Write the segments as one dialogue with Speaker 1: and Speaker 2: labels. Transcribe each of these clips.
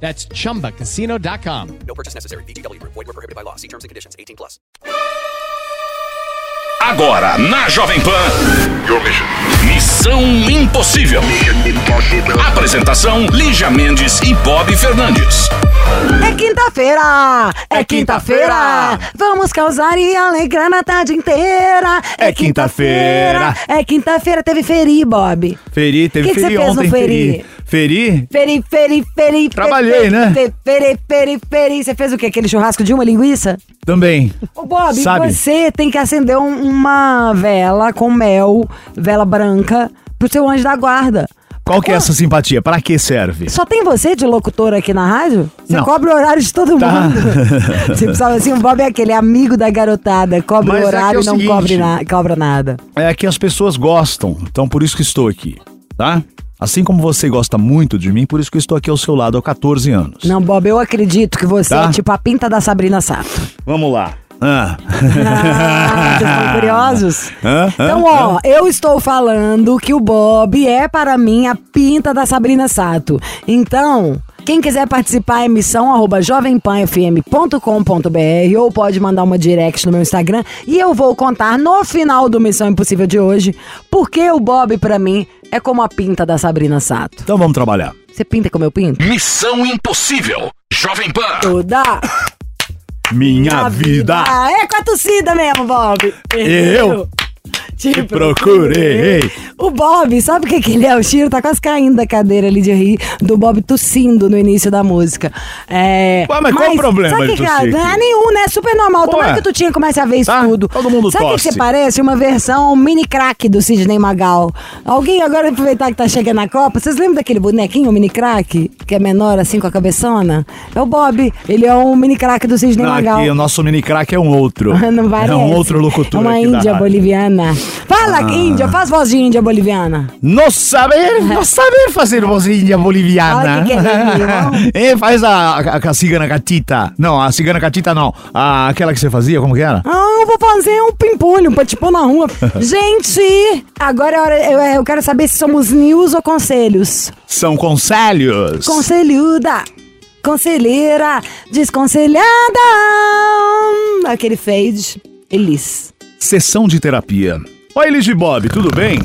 Speaker 1: That's chumbacasino.com.
Speaker 2: No purchase necessary. VGW Group. Void were prohibited by law. See terms and conditions. 18 plus.
Speaker 3: Agora, na Jovem Pan. Missão Impossível. Apresentação: Lígia Mendes e Bob Fernandes.
Speaker 4: É quinta-feira, é quinta-feira, vamos causar e alegrar na tarde inteira.
Speaker 5: É quinta-feira.
Speaker 4: é quinta-feira, teve feri, Bob.
Speaker 5: Feri, teve
Speaker 4: Que que você
Speaker 5: feri
Speaker 4: fez no
Speaker 5: ontem.
Speaker 4: feri?
Speaker 5: Feri?
Speaker 4: Feri, feri, feri.
Speaker 5: Trabalhei,
Speaker 4: feri,
Speaker 5: né?
Speaker 4: Feri, feri, feri, feri. Você fez o quê? Aquele churrasco de uma linguiça?
Speaker 5: Também.
Speaker 4: Ô, Bob,
Speaker 5: Sabe?
Speaker 4: você tem que acender um- uma vela com mel, vela branca, pro seu anjo da guarda.
Speaker 5: Qual que é essa simpatia? Pra que serve?
Speaker 4: Só tem você de locutor aqui na rádio? Você
Speaker 5: Não.
Speaker 4: cobra o horário de todo
Speaker 5: Tá.
Speaker 4: mundo. Você precisava assim, o Bob é aquele amigo da garotada, cobra
Speaker 5: Mas
Speaker 4: o
Speaker 5: é é
Speaker 4: horário
Speaker 5: o
Speaker 4: e não
Speaker 5: seguinte-
Speaker 4: cobre na- cobra nada.
Speaker 5: É que as pessoas gostam, então por isso que estou aqui, tá? Assim como você gosta muito de mim, por isso que eu estou aqui ao seu lado há 14 anos.
Speaker 4: Não, Bob, eu acredito que você
Speaker 5: Tá.
Speaker 4: é tipo a pinta da Sabrina Sato.
Speaker 5: Vamos lá. Ah.
Speaker 4: Ah, vocês estão curiosos?
Speaker 5: Hã? Hã?
Speaker 4: Então, ó, eu estou falando que o Bob é para mim a pinta da Sabrina Sato. Então, quem quiser participar, é missão arroba jovempanfm.com.br ou pode mandar uma direct no meu Instagram e eu vou contar no final do Missão Impossível de hoje porque o Bob, pra mim, é como a pinta da Sabrina Sato.
Speaker 5: Então vamos trabalhar.
Speaker 4: Você pinta como eu pinto?
Speaker 3: Missão Impossível. Jovem Pan.
Speaker 4: Toda
Speaker 5: Minha vida.
Speaker 4: Ah, é com a torcida mesmo, Bob.
Speaker 5: Eu
Speaker 4: te
Speaker 5: procurei.
Speaker 4: O Bob, sabe o que, que ele é? O Chiro tá quase caindo da cadeira ali de rir do Bob tossindo no início da música. É,
Speaker 5: Ué, mas qual o problema
Speaker 4: sabe
Speaker 5: de
Speaker 4: que que é?
Speaker 5: aqui?
Speaker 4: Ah, nenhum, né? Super normal. Tomara que tu tinha comece a ver isso
Speaker 5: Tá?
Speaker 4: tudo.
Speaker 5: Todo mundo
Speaker 4: Sabe o que você parece? Uma versão mini crack do Sidney Magal. Alguém agora aproveitar que tá chegando a Copa. Vocês lembram daquele bonequinho, o mini crack? Que é menor assim com a cabeçona? É o Bob. Ele é um mini crack do Sidney
Speaker 5: Não,
Speaker 4: Magal.
Speaker 5: aqui o nosso mini crack é um outro.
Speaker 4: Não parece.
Speaker 5: É um outro locutor
Speaker 4: É uma
Speaker 5: aqui da
Speaker 4: índia
Speaker 5: rádio.
Speaker 4: boliviana. Fala, índia, faz voz de índia boliviana.
Speaker 5: Não saber, não saber fazer vozinha boliviana.
Speaker 4: Olha que que é,
Speaker 5: é, faz a, a, a cigana catita. Não, a cigana catita não. A, aquela que você fazia, como que era?
Speaker 4: Ah, eu vou fazer um pimpolho pra pôr na rua. Gente, agora é hora, eu, eu quero saber se somos news ou conselhos.
Speaker 5: São conselhos.
Speaker 4: Conselhuda, conselheira, desconselhada. Aquele fade, Elis.
Speaker 5: Sessão de terapia. Oi, de Bob, tudo bem?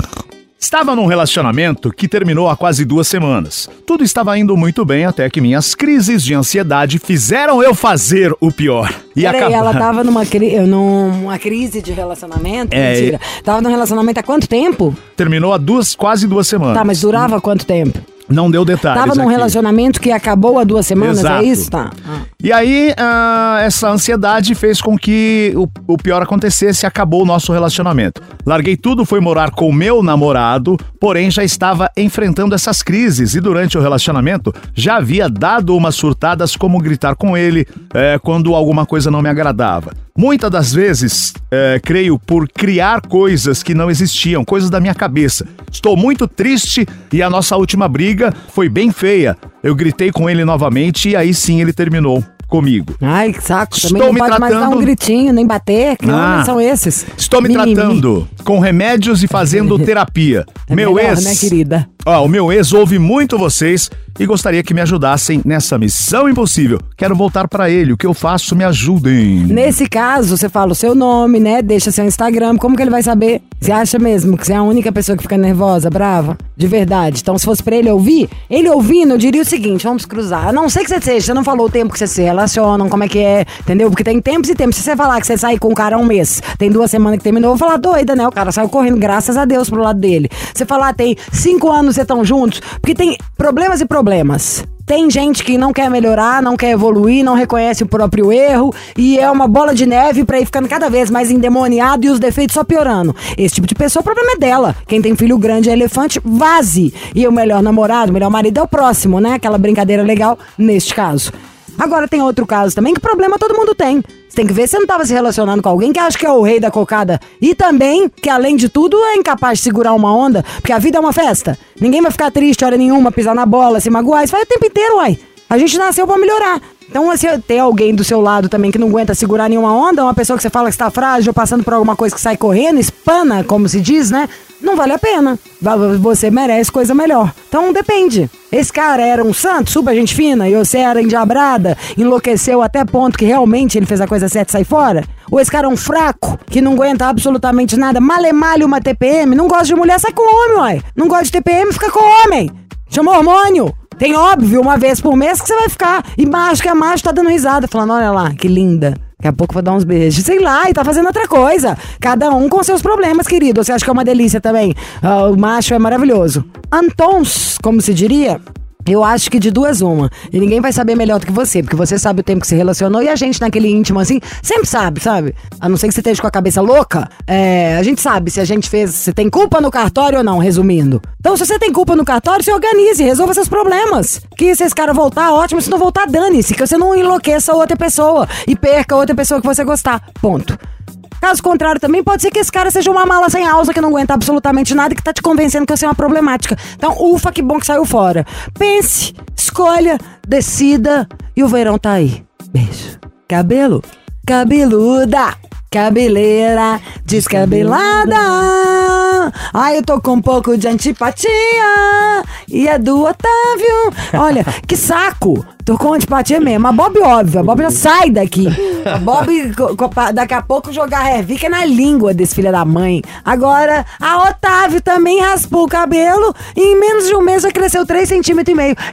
Speaker 5: Estava num relacionamento que terminou há quase duas semanas. Tudo estava indo muito bem até que minhas crises de ansiedade fizeram eu fazer o pior. E
Speaker 4: Peraí,
Speaker 5: acaba-
Speaker 4: ela tava numa, cri numa crise de relacionamento?
Speaker 5: É,
Speaker 4: Mentira. Tava num relacionamento há quanto tempo?
Speaker 5: Terminou há duas, quase duas semanas.
Speaker 4: Tá, mas durava quanto tempo?
Speaker 5: Não deu detalhes.
Speaker 4: Tava num
Speaker 5: aqui.
Speaker 4: relacionamento que acabou há duas semanas,
Speaker 5: Exato.
Speaker 4: é isso? Tá. Ah.
Speaker 5: E aí, ah, essa ansiedade fez com que o, o pior acontecesse e acabou o nosso relacionamento. Larguei tudo, fui morar com o meu namorado, porém já estava enfrentando essas crises e durante o relacionamento já havia dado umas surtadas como gritar com ele eh, quando alguma coisa não me agradava. Muitas das vezes, eh, creio, por criar coisas que não existiam, coisas da minha cabeça. Estou muito triste e a nossa última briga foi bem feia. Eu gritei com ele novamente e aí sim ele terminou comigo.
Speaker 4: Ai, que saco. Também
Speaker 5: Estou
Speaker 4: não
Speaker 5: me
Speaker 4: pode mais dar
Speaker 5: tratando-
Speaker 4: um gritinho, nem bater. Que
Speaker 5: Ah.
Speaker 4: são esses?
Speaker 5: Estou me
Speaker 4: Mimimi.
Speaker 5: tratando com remédios e fazendo terapia.
Speaker 4: É
Speaker 5: meu
Speaker 4: melhor,
Speaker 5: ex,
Speaker 4: né, querida?
Speaker 5: Ó, o meu ex ouve muito vocês e gostaria que me ajudassem nessa missão impossível. Quero voltar pra ele. O que eu faço? Me ajudem.
Speaker 4: Nesse caso, você fala o seu nome, né? Deixa seu Instagram. Como que ele vai saber? Você acha mesmo que você é a única pessoa que fica nervosa, brava? De verdade. Então, se fosse pra ele ouvir, ele ouvindo, eu diria o seguinte: vamos cruzar. A não sei que você seja, você não falou o tempo que vocês se relacionam, como é que é, entendeu? Porque tem tempos e tempos. Se você falar que você sai com um cara há um mês, tem duas semanas que terminou, eu vou falar doida, né? O cara saiu correndo, graças a Deus, pro lado dele. Você falar, tem cinco anos vocês estão juntos, porque tem problemas e problemas. Tem gente que não quer melhorar, não quer evoluir, não reconhece o próprio erro e é uma bola de neve pra ir ficando cada vez mais endemoniado e os defeitos só piorando. Esse tipo de pessoa, o problema é dela. Quem tem filho grande é elefante, vaze. E o melhor namorado, o melhor marido é o próximo, né? Aquela brincadeira legal neste caso. Agora tem outro caso também que problema todo mundo tem. Você tem que ver se não tava se relacionando com alguém que acha que é o rei da cocada. E também que, além de tudo, é incapaz de segurar uma onda, porque a vida é uma festa. Ninguém vai ficar triste hora nenhuma, pisar na bola, se magoar. Isso vai o tempo inteiro, uai. A gente nasceu pra melhorar. Então, se ter alguém do seu lado também que não aguenta segurar nenhuma onda, uma pessoa que você fala que está frágil, passando por alguma coisa que sai correndo, espana, como se diz, né? Não vale a pena. Você merece coisa melhor. Então, depende. Esse cara era um santo, super gente fina, e você era endiabrada, enlouqueceu até ponto que realmente ele fez a coisa certa e sai fora? Ou esse cara é um fraco, que não aguenta absolutamente nada, malemalha uma TPM, não gosta de mulher, sai com homem, uai. Não gosta de TPM, fica com homem. Chama hormônio. Tem óbvio, uma vez por mês que você vai ficar. E macho que é macho tá dando risada, falando: olha lá, que linda. Daqui a pouco vou dar uns beijos. Sei lá, e tá fazendo outra coisa. Cada um com seus problemas, querido. Você acha que é uma delícia também? Ah, o macho é maravilhoso. Antons, como se diria. Eu acho que de duas uma. E ninguém vai saber melhor do que você, porque você sabe o tempo que se relacionou e a gente naquele íntimo assim, sempre sabe, sabe? A não ser que você esteja com a cabeça louca, é, a gente sabe se a gente fez, se tem culpa no cartório ou não, resumindo. Então, se você tem culpa no cartório, se organize, resolva seus problemas. Que se esse cara voltar, ótimo, se não voltar, dane-se, que você não enlouqueça outra pessoa e perca outra pessoa que você gostar. Ponto. Caso contrário, também pode ser que esse cara seja uma mala sem alça que não aguenta absolutamente nada e que tá te convencendo que você é uma problemática. Então, ufa, que bom que saiu fora. Pense, escolha, decida e o verão tá aí. Beijo. Cabelo, cabeluda, cabeleira, descabelada. Ai, eu tô com um pouco de antipatia e é do Otávio. Olha, que saco. Tô com antipatia mesmo. A Bob, óbvio. A Bob já sai daqui. A Bob, daqui a pouco, jogar Hervica na língua desse filho da mãe. Agora, a Otávio também raspou o cabelo e em menos de um mês já cresceu 3 centímetros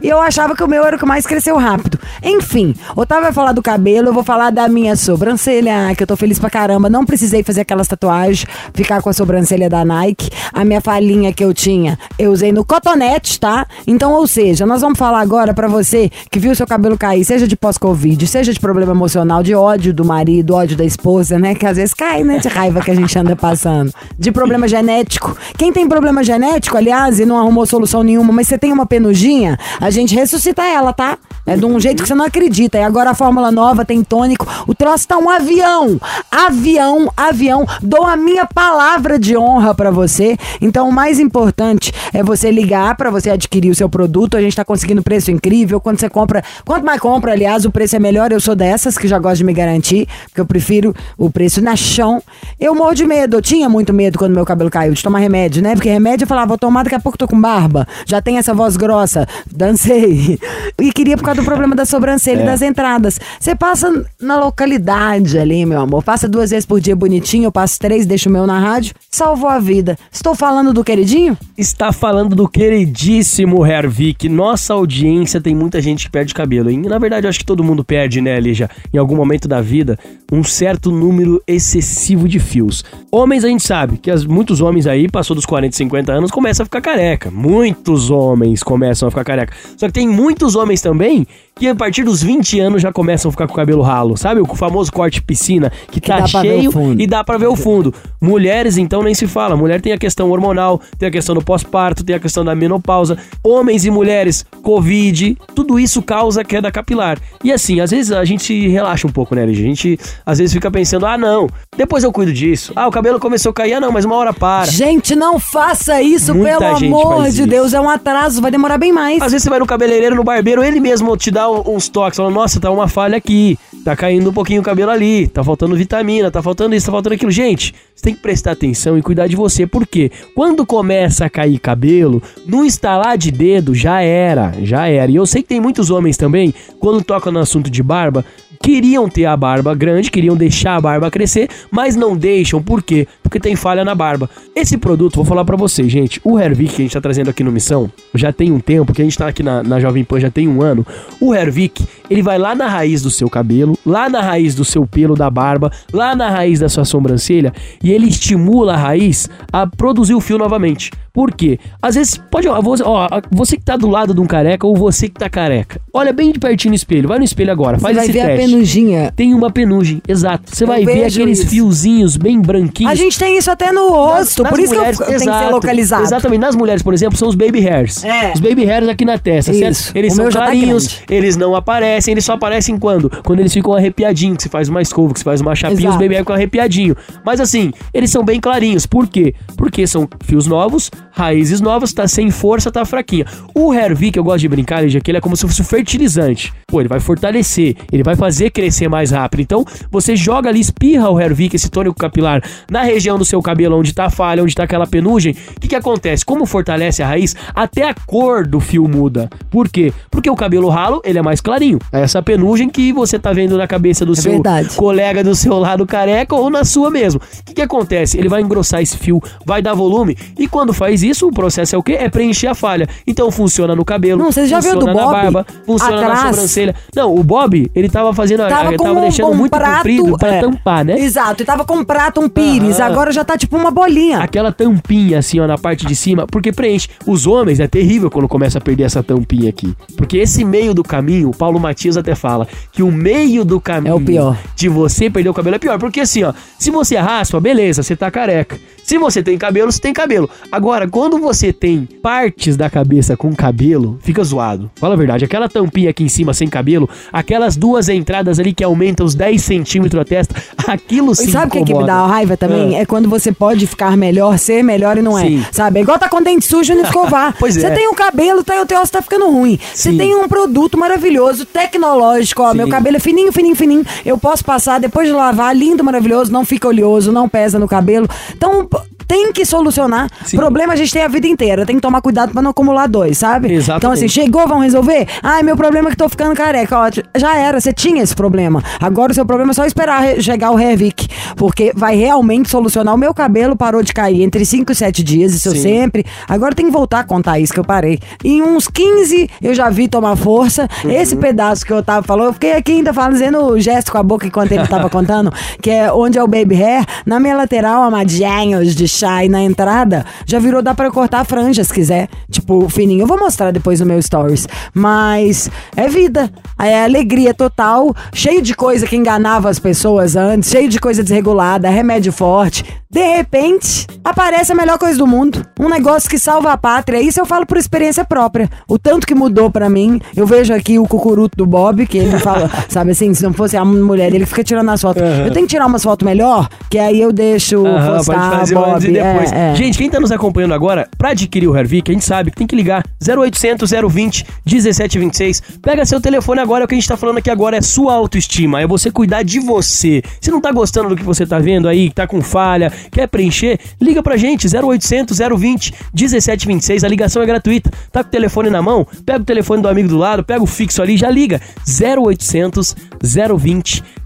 Speaker 4: e eu achava que o meu era o que mais cresceu rápido. Enfim, Otávio vai falar do cabelo, eu vou falar da minha sobrancelha, que eu tô feliz pra caramba. Não precisei fazer aquelas tatuagens, ficar com a sobrancelha da Nike. A minha falinha que eu tinha, eu usei no cotonete, tá? Então, ou seja, nós vamos falar agora pra você que viu seu cabelo cair, seja de pós-Covid, seja de problema emocional, de ódio do marido, ódio da esposa, né? Que às vezes cai, né? De raiva que a gente anda passando. De problema genético. Quem tem problema genético, aliás, e não arrumou solução nenhuma, mas você tem uma penugem, a gente ressuscita ela, tá? É de um jeito que você não acredita. E agora a fórmula nova tem tônico. O troço tá um avião. Avião, avião. Dou a minha palavra de honra pra você. Então o mais importante é você ligar pra você adquirir o seu produto. A gente tá conseguindo preço incrível. Quando você compra, quanto mais compra, aliás, o preço é melhor. Eu sou dessas que já gosto de me garantir, porque eu prefiro o preço na chão. Eu morro de medo. Eu tinha muito medo quando meu cabelo caiu de tomar remédio, né? Porque remédio eu falava, vou tomar, daqui a pouco tô com barba. Já tem essa voz grossa. Dancei. E queria por causa do problema da sobrancelha e das entradas. Você passa na localidade ali, meu amor. Passa duas vezes por dia bonitinho, eu passo três, deixo o meu na rádio. Salvou a vida. Estou falando do queridinho?
Speaker 6: Está falando do queridíssimo Hervik. Nossa audiência tem muita gente que perde cabelo. E, na verdade, eu acho que todo mundo perde, né, Lígia? Em algum momento da vida, um certo número excessivo de fios. Homens, a gente sabe que as- muitos homens aí, passou dos 40, 50 anos, começam a ficar careca. Muitos homens começam a ficar careca. Só que tem muitos homens também que a partir dos 20 anos já começam a ficar com o cabelo ralo. Sabe? O famoso corte piscina, que, tá
Speaker 4: ver o
Speaker 6: cheio e dá pra ver o fundo. Mulheres, então, nem se fala. Mulher tem a questão hormonal, tem a questão do pós-parto, tem a questão da menopausa. Homens e mulheres, Covid, tudo isso causa queda capilar. E assim, às vezes a gente se relaxa um pouco, né? A gente às vezes fica pensando, ah, não, depois eu cuido disso. Ah, o cabelo começou a cair, ah, não, mas uma hora para.
Speaker 4: Gente, não faça isso,
Speaker 6: Muita
Speaker 4: pelo amor de
Speaker 6: isso.
Speaker 4: Deus. É um atraso, vai demorar bem mais.
Speaker 6: Às vezes você vai no cabeleireiro, no barbeiro, ele mesmo te dá uns toques, falando, nossa, tá uma falha aqui, tá caindo um pouquinho o cabelo ali, tá faltando vitamina, tá faltando isso, tá faltando aquilo. Gente, você tem que prestar atenção e cuidar de você, porque quando começa a cair cabelo, no instalar de dedo já era, já era. E eu sei que tem muitos homens também, quando tocam no assunto de barba, queriam ter a barba grande, queriam deixar a barba crescer, mas não deixam, por quê? Porque tem falha na barba. Esse produto, vou falar pra vocês, gente, o Hervik que a gente tá trazendo aqui no Missão, já tem um tempo, que a gente tá aqui na, na Jovem Pan já tem um ano, o Hervik, ele vai lá na raiz do seu cabelo, lá na raiz do seu pelo da barba, lá na raiz da sua sobrancelha, e ele estimula a raiz a produzir o fio novamente. Por quê? Às vezes, pode, ó, você, ó, você que tá do lado de um careca ou você que tá careca, olha bem de pertinho no espelho, vai no espelho agora, faz
Speaker 4: Você vai
Speaker 6: esse
Speaker 4: ver a
Speaker 6: teste.
Speaker 4: penugem.
Speaker 6: Tem uma penugem, exato. Você vai ver aqueles
Speaker 4: isso.
Speaker 6: fiozinhos bem branquinhos.
Speaker 4: A gente tem isso até no rosto,
Speaker 6: Nas
Speaker 4: por isso
Speaker 6: mulheres,
Speaker 4: que eu, tem que ser
Speaker 6: exato,
Speaker 4: localizado.
Speaker 6: Exatamente. Nas mulheres, por exemplo, são os baby hairs.
Speaker 4: É.
Speaker 6: Os baby hairs aqui na testa,
Speaker 4: Isso.
Speaker 6: certo? Eles
Speaker 4: O
Speaker 6: são
Speaker 4: tá
Speaker 6: clarinhos,
Speaker 4: grande.
Speaker 6: eles não aparecem, eles só aparecem quando? Quando eles ficam arrepiadinhos, que você faz uma escova, que você faz uma chapinha,
Speaker 4: Exato.
Speaker 6: os baby hairs ficam arrepiadinhos. Mas assim, eles são bem clarinhos. Por quê? Porque são fios novos, raízes novas, tá sem força, tá fraquinha. O Hervik, eu gosto de brincar, Lígia, que ele é como se fosse um fertilizante. Pô, ele vai fortalecer, ele vai fazer crescer mais rápido. Então, você joga ali, espirra o Hervik, esse tônico capilar, na região do seu cabelo, onde tá a falha, onde tá aquela penugem. O que que acontece? Como fortalece a raiz, até a cor do fio muda. Por quê? Porque o cabelo ralo, ele é mais clarinho. É essa penugem que você tá vendo na cabeça do seu
Speaker 4: verdade.
Speaker 6: colega do seu lado careca ou na sua mesmo. O que, que acontece? Ele vai engrossar esse fio, vai dar volume, e quando faz isso, o processo é o quê? É preencher a falha. Então funciona no cabelo,
Speaker 4: Não, você já viu
Speaker 6: funciona
Speaker 4: do
Speaker 6: na
Speaker 4: Bob?
Speaker 6: barba, funciona na
Speaker 4: Atrás?
Speaker 6: sobrancelha. Não, o Bob, ele tava fazendo,
Speaker 4: Tava
Speaker 6: ele tava
Speaker 4: um,
Speaker 6: deixando
Speaker 4: um
Speaker 6: muito
Speaker 4: prato,
Speaker 6: comprido pra
Speaker 4: é.
Speaker 6: tampar, né?
Speaker 4: Exato, e tava com um prato, um pires, agora já tá tipo uma bolinha.
Speaker 6: Aquela tampinha assim, ó, na parte de cima, porque preenche. Os homens é terrível quando começa a perder essa tampinha aqui. Porque esse meio do caminho, o Paulo Matias até fala que o meio do caminho
Speaker 4: É o pior.
Speaker 6: de você perder o cabelo é pior. Porque assim, ó, se você raspa, beleza, você tá careca. Se você tem cabelo, você tem cabelo. Agora, quando você tem partes da cabeça com cabelo, fica zoado. Fala a verdade, aquela tampinha aqui em cima sem cabelo, aquelas duas entradas ali que aumentam os 10 centímetros a testa, aquilo sim
Speaker 4: E sabe o que, que me dá raiva também?
Speaker 6: Ah.
Speaker 4: É quando você pode ficar melhor, ser melhor e não
Speaker 6: Sim.
Speaker 4: é. Sabe? É igual tá com dente sujo e não escovar.
Speaker 6: Pois
Speaker 4: Você
Speaker 6: é.
Speaker 4: tem um cabelo, tá, o teu osso tá ficando ruim. Você
Speaker 6: Sim.
Speaker 4: tem um produto maravilhoso, tecnológico, ó.
Speaker 6: Sim.
Speaker 4: Meu cabelo é fininho, fininho, fininho. Eu posso passar depois de lavar, lindo, maravilhoso, não fica oleoso, não pesa no cabelo. Então. Tem que solucionar.
Speaker 6: Sim.
Speaker 4: Problema a gente tem a vida inteira. Tem que tomar cuidado pra não acumular dois, sabe?
Speaker 6: Exatamente.
Speaker 4: Então, assim, chegou, vão resolver? Ai, meu problema é que tô ficando careca. Ó, já era, você tinha esse problema. Agora o seu problema é só esperar chegar o Hervik. Porque vai realmente solucionar. O meu cabelo parou de cair entre 5 e 7 dias, isso eu
Speaker 6: Sim.
Speaker 4: sempre. Agora tem que voltar a contar isso que eu parei. Em uns 15 eu já vi tomar força.
Speaker 6: Uhum.
Speaker 4: Esse pedaço que eu tava falando, eu fiquei aqui ainda fazendo o gesto com a boca enquanto ele tava contando, que é onde é o baby hair. Na minha lateral, amadinhos de chá e na entrada, já virou, dá pra cortar a franja se quiser. Tipo, fininho. Eu vou mostrar depois no meu stories. Mas é vida. É alegria total. Cheio de coisa que enganava as pessoas antes. Cheio de coisa desregulada, remédio forte. De repente, aparece a melhor coisa do mundo. Um negócio que salva a pátria. Isso eu falo por experiência própria. O tanto que mudou pra mim. Eu vejo aqui o cucuruto do Bob, que ele fala, sabe assim, se não fosse a mulher, ele fica tirando as fotos. Eu tenho que tirar umas fotos melhor, que aí eu deixo
Speaker 6: Aham,
Speaker 4: postar, Bob.
Speaker 6: E depois.
Speaker 4: É, é.
Speaker 6: Gente, quem tá nos acompanhando agora, pra adquirir o Hervik, a gente sabe que tem que ligar 0800 020 1726. Pega seu telefone agora, o que a gente tá falando aqui agora é sua autoestima, é você cuidar de você. Se não tá gostando do que você tá vendo aí, tá com falha, quer preencher, liga pra gente, 0800 020 1726. A ligação é gratuita. Tá com o telefone na mão? Pega o telefone do amigo do lado, pega o fixo ali, já liga. 0800 020 1726.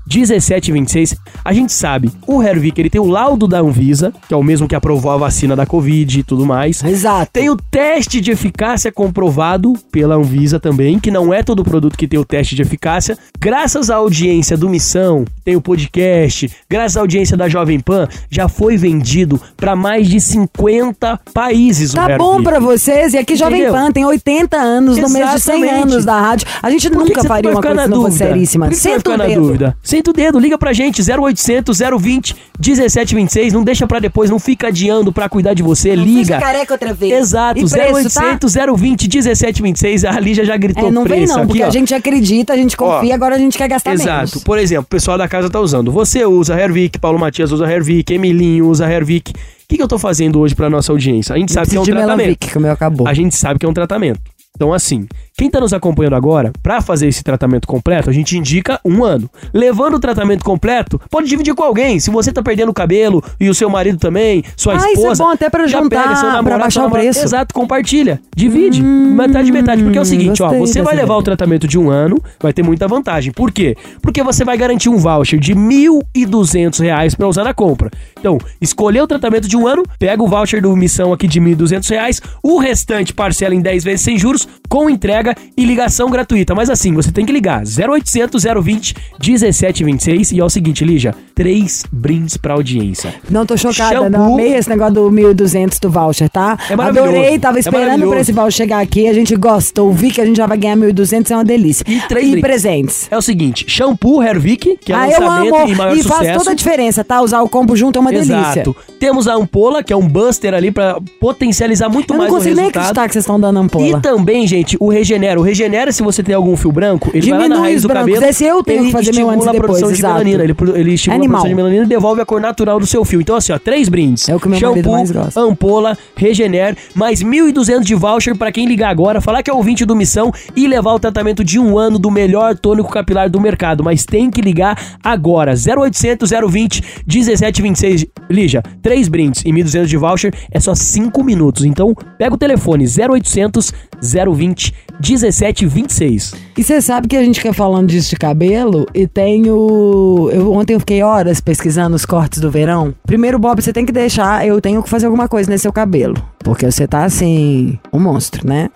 Speaker 6: A gente sabe, o Hervik, ele tem o laudo da Anvisa, que é o mesmo que aprovou a vacina da Covid e tudo mais.
Speaker 4: Exato.
Speaker 6: Tem o teste de eficácia comprovado pela Anvisa também, que não é todo produto que tem o teste de eficácia. Graças à audiência do Missão, tem o podcast, graças à audiência da Jovem Pan, já foi vendido para mais de 50 países
Speaker 4: Tá bom pra vocês. E aqui Jovem
Speaker 6: Entendeu?
Speaker 4: Pan tem 80 anos, no mês de 100
Speaker 6: Exatamente.
Speaker 4: anos da rádio. A gente
Speaker 6: que
Speaker 4: nunca
Speaker 6: que você
Speaker 4: faria uma coisa
Speaker 6: na
Speaker 4: se não fosse
Speaker 6: dúvida?
Speaker 4: seríssima.
Speaker 6: Que que você vai
Speaker 4: Senta o dedo.
Speaker 6: dúvida? Senta o dedo, liga pra gente, 0800 020 1726. Não deixa pra depois, não fica adiando pra cuidar de você, liga.
Speaker 4: Fica careca outra vez.
Speaker 6: Exato,
Speaker 4: E preço, tá?
Speaker 6: 0800 020 1726. A Lígia já gritou
Speaker 4: É, não vem
Speaker 6: preço
Speaker 4: não,
Speaker 6: aqui,
Speaker 4: porque a gente acredita, a gente confia,
Speaker 6: Ó,
Speaker 4: agora a gente quer gastar
Speaker 6: Exato.
Speaker 4: menos.
Speaker 6: Por exemplo, o pessoal da casa tá usando. Você usa Hervik, Paulo Matias usa Hervik, Emilinho usa Hervik. O que, que eu tô fazendo hoje pra nossa audiência? A gente sabe que é um tratamento.
Speaker 4: Melanvic, que o meu acabou.
Speaker 6: A gente sabe que é um tratamento. Então, assim, quem tá nos acompanhando agora, pra fazer esse tratamento completo, a gente indica um ano. Levando o tratamento completo, pode dividir com alguém. Se você tá perdendo o cabelo e o seu marido também, sua
Speaker 4: Ah, isso é
Speaker 6: esposa.
Speaker 4: bom até
Speaker 6: já
Speaker 4: juntar,
Speaker 6: pega namorado,
Speaker 4: baixar o preço.
Speaker 6: Exato, compartilha. Divide. metade, metade. Porque é o seguinte, ó, você vai levar o
Speaker 4: ideia.
Speaker 6: tratamento de um ano, vai ter muita vantagem. Por quê? Porque você vai garantir um voucher de 1.200 reais pra usar na compra. Então, escolheu o tratamento de um ano, pega o voucher do Missão aqui de 1.200 reais, o restante parcela em 10 vezes sem juros, com entrega e ligação gratuita. Mas assim, você tem que ligar 0800 020 1726 e é o seguinte, Lígia, três brindes pra audiência.
Speaker 4: Não tô chocada,
Speaker 6: Shampoo.
Speaker 4: não amei esse negócio do 1.200 do voucher, tá?
Speaker 6: É maravilhoso.
Speaker 4: Adorei, tava
Speaker 6: É
Speaker 4: esperando
Speaker 6: maravilhoso.
Speaker 4: pra esse voucher chegar aqui, a gente gostou, vi que a gente já vai ganhar 1.200, é uma delícia.
Speaker 6: E três
Speaker 4: E
Speaker 6: brindes.
Speaker 4: presentes.
Speaker 6: É o seguinte, shampoo Hervik, que é
Speaker 4: ah, eu
Speaker 6: lançamento
Speaker 4: amo,
Speaker 6: e maior
Speaker 4: e
Speaker 6: sucesso.
Speaker 4: faz toda a diferença, tá? Usar o combo junto é uma delícia.
Speaker 6: Exato. Temos a ampola, que é um buster ali pra potencializar muito
Speaker 4: Eu não
Speaker 6: mais o
Speaker 4: consigo nem
Speaker 6: resultado.
Speaker 4: acreditar que vocês estão dando
Speaker 6: E
Speaker 4: ampola.
Speaker 6: também, gente, o Regenera. O Regenera, se você tem algum fio branco, ele vai lá na
Speaker 4: Diminui
Speaker 6: raiz
Speaker 4: os
Speaker 6: do
Speaker 4: brancos.
Speaker 6: cabelo.
Speaker 4: Esse eu tenho
Speaker 6: ele
Speaker 4: que fazer meu
Speaker 6: estimula
Speaker 4: antes
Speaker 6: a produção
Speaker 4: depois,
Speaker 6: de
Speaker 4: exato.
Speaker 6: melanina. Ele, ele estimula
Speaker 4: Animal.
Speaker 6: a produção de melanina e devolve a cor natural do seu fio. Então, assim, ó, três brindes.
Speaker 4: É o que meu
Speaker 6: Shampoo,
Speaker 4: mais gosta.
Speaker 6: ampola, Regener, mais 1.200 de voucher pra quem ligar agora, falar que é ouvinte do Missão e levar o tratamento de um ano do melhor tônico capilar do mercado. Mas tem que ligar agora. 0800 020 1726. Lígia, três brindes e 1.200 de voucher é só 5 minutos. Então, pega o telefone 0800 020 1726.
Speaker 4: E você sabe que a gente quer falando disso de cabelo e tem o. Eu, ontem eu fiquei horas pesquisando os cortes do verão. Primeiro, Bob, você tem que deixar. Eu tenho que fazer alguma coisa nesse seu cabelo. Porque você tá assim. Um monstro, né?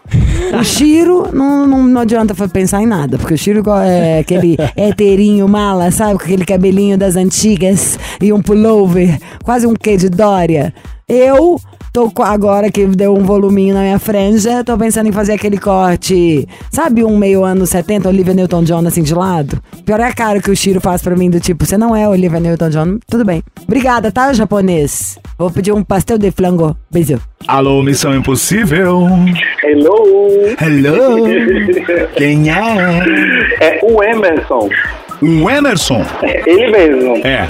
Speaker 4: O Chiro não, não, não adianta pensar em nada. Porque o Chiro é aquele heterinho mala, sabe? Com aquele cabelinho das antigas e um pullover, quase um quê de Dória. Eu tô agora que deu um voluminho na minha franja, tô pensando em fazer aquele corte, sabe, um meio anos 70, Olivia Newton-John assim de lado? Pior é a cara que o Shiro faz pra mim do tipo, você não é Olivia Newton-John, tudo bem. Obrigada, tá, japonês? Vou pedir um pastel de flango. Beijo.
Speaker 5: Alô, Missão Impossível.
Speaker 7: Hello!
Speaker 5: Hello. Quem é?
Speaker 7: É o Emerson.
Speaker 5: O Emerson.
Speaker 7: Ele mesmo.
Speaker 5: É.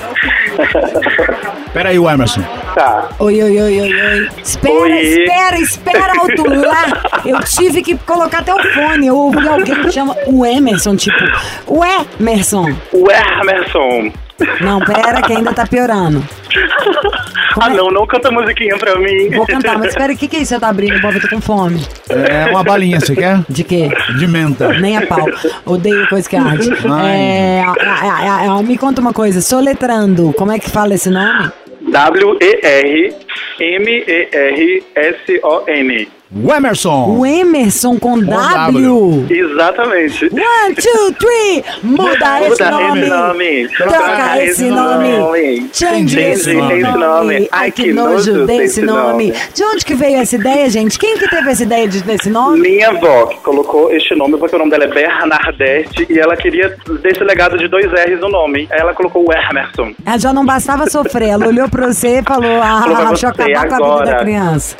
Speaker 5: Pera aí, o Emerson.
Speaker 7: Tá.
Speaker 4: Oi, oi, oi, oi, oi. Espera,
Speaker 7: Oi.
Speaker 4: espera, espera alto lá. Eu tive que colocar até o fone. Eu ouvi alguém que chama o Emerson, tipo, o Emerson.
Speaker 7: O Emerson.
Speaker 4: Não, pera, que ainda tá piorando.
Speaker 7: Ah, não, não canta musiquinha pra mim.
Speaker 4: Vou cantar, mas espera, o que, que é isso que você tá abrindo, Bob? Eu tô com fome.
Speaker 5: É uma balinha, você quer?
Speaker 4: De quê?
Speaker 5: De menta.
Speaker 4: Nem a pau. Odeio coisa que arde. É, a- a- a- me conta uma coisa, soletrando, como é que fala esse nome?
Speaker 7: W-E-R-M-E-R-S-O-N.
Speaker 5: O Emerson.
Speaker 4: O Emerson com W.
Speaker 7: Exatamente.
Speaker 4: One, two, three. Muda esse
Speaker 7: Muda
Speaker 4: nome.
Speaker 7: esse nome.
Speaker 4: Troca esse nome. Change esse
Speaker 7: Esse
Speaker 4: nome.
Speaker 7: nome.
Speaker 4: Ai, que nojo desse nome. De onde que veio essa ideia, gente? Quem que teve essa ideia de- desse nome?
Speaker 7: Minha avó que colocou este nome porque o nome dela é Bernadette e ela queria desse legado de dois R's no nome. Aí ela colocou o Emerson.
Speaker 4: Ela já não bastava sofrer. Ela olhou pra você e falou: Ah, deixa eu acabar com a vida da criança.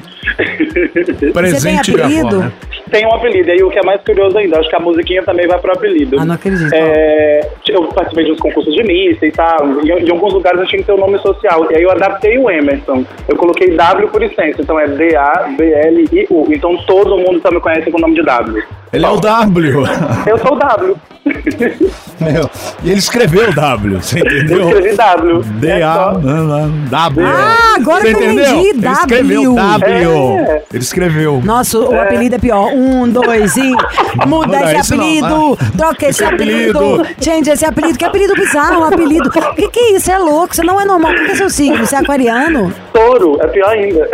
Speaker 5: Presente
Speaker 4: Você tem apelido?
Speaker 5: né?
Speaker 7: Tem um apelido, e o que é mais curioso ainda, acho que a musiquinha também vai pro apelido.
Speaker 4: Ah, não acredito.
Speaker 7: É, eu participei de uns concursos de Miss e tal, e em alguns lugares eu tinha que ter o nome social, e aí eu adaptei o Emerson. Eu coloquei W por licença, então é D-A-B-L-I-U. Então todo mundo só me conhece com o nome de W.
Speaker 5: Ele é o W.
Speaker 7: Eu sou o W.
Speaker 5: Meu, e ele escreveu W, você
Speaker 7: Eu
Speaker 5: entendeu?
Speaker 7: escrevi W. É só.
Speaker 5: D-A-W.
Speaker 4: Ah, agora
Speaker 5: Você
Speaker 4: que eu entendi,
Speaker 5: Ele escreveu
Speaker 4: W.
Speaker 5: W.
Speaker 7: É.
Speaker 5: Ele escreveu.
Speaker 4: Nossa, o apelido é pior. Um, dois e. Muda
Speaker 5: Muda
Speaker 4: esse
Speaker 5: isso não,
Speaker 4: apelido. Troca esse
Speaker 5: Esse
Speaker 4: apelido.
Speaker 5: apelido.
Speaker 4: Change esse apelido. Que apelido bizarro, um apelido. O que, que é isso? É louco. Você não é normal. O que, que é seu signo? Você é aquariano?
Speaker 7: Touro, é pior ainda.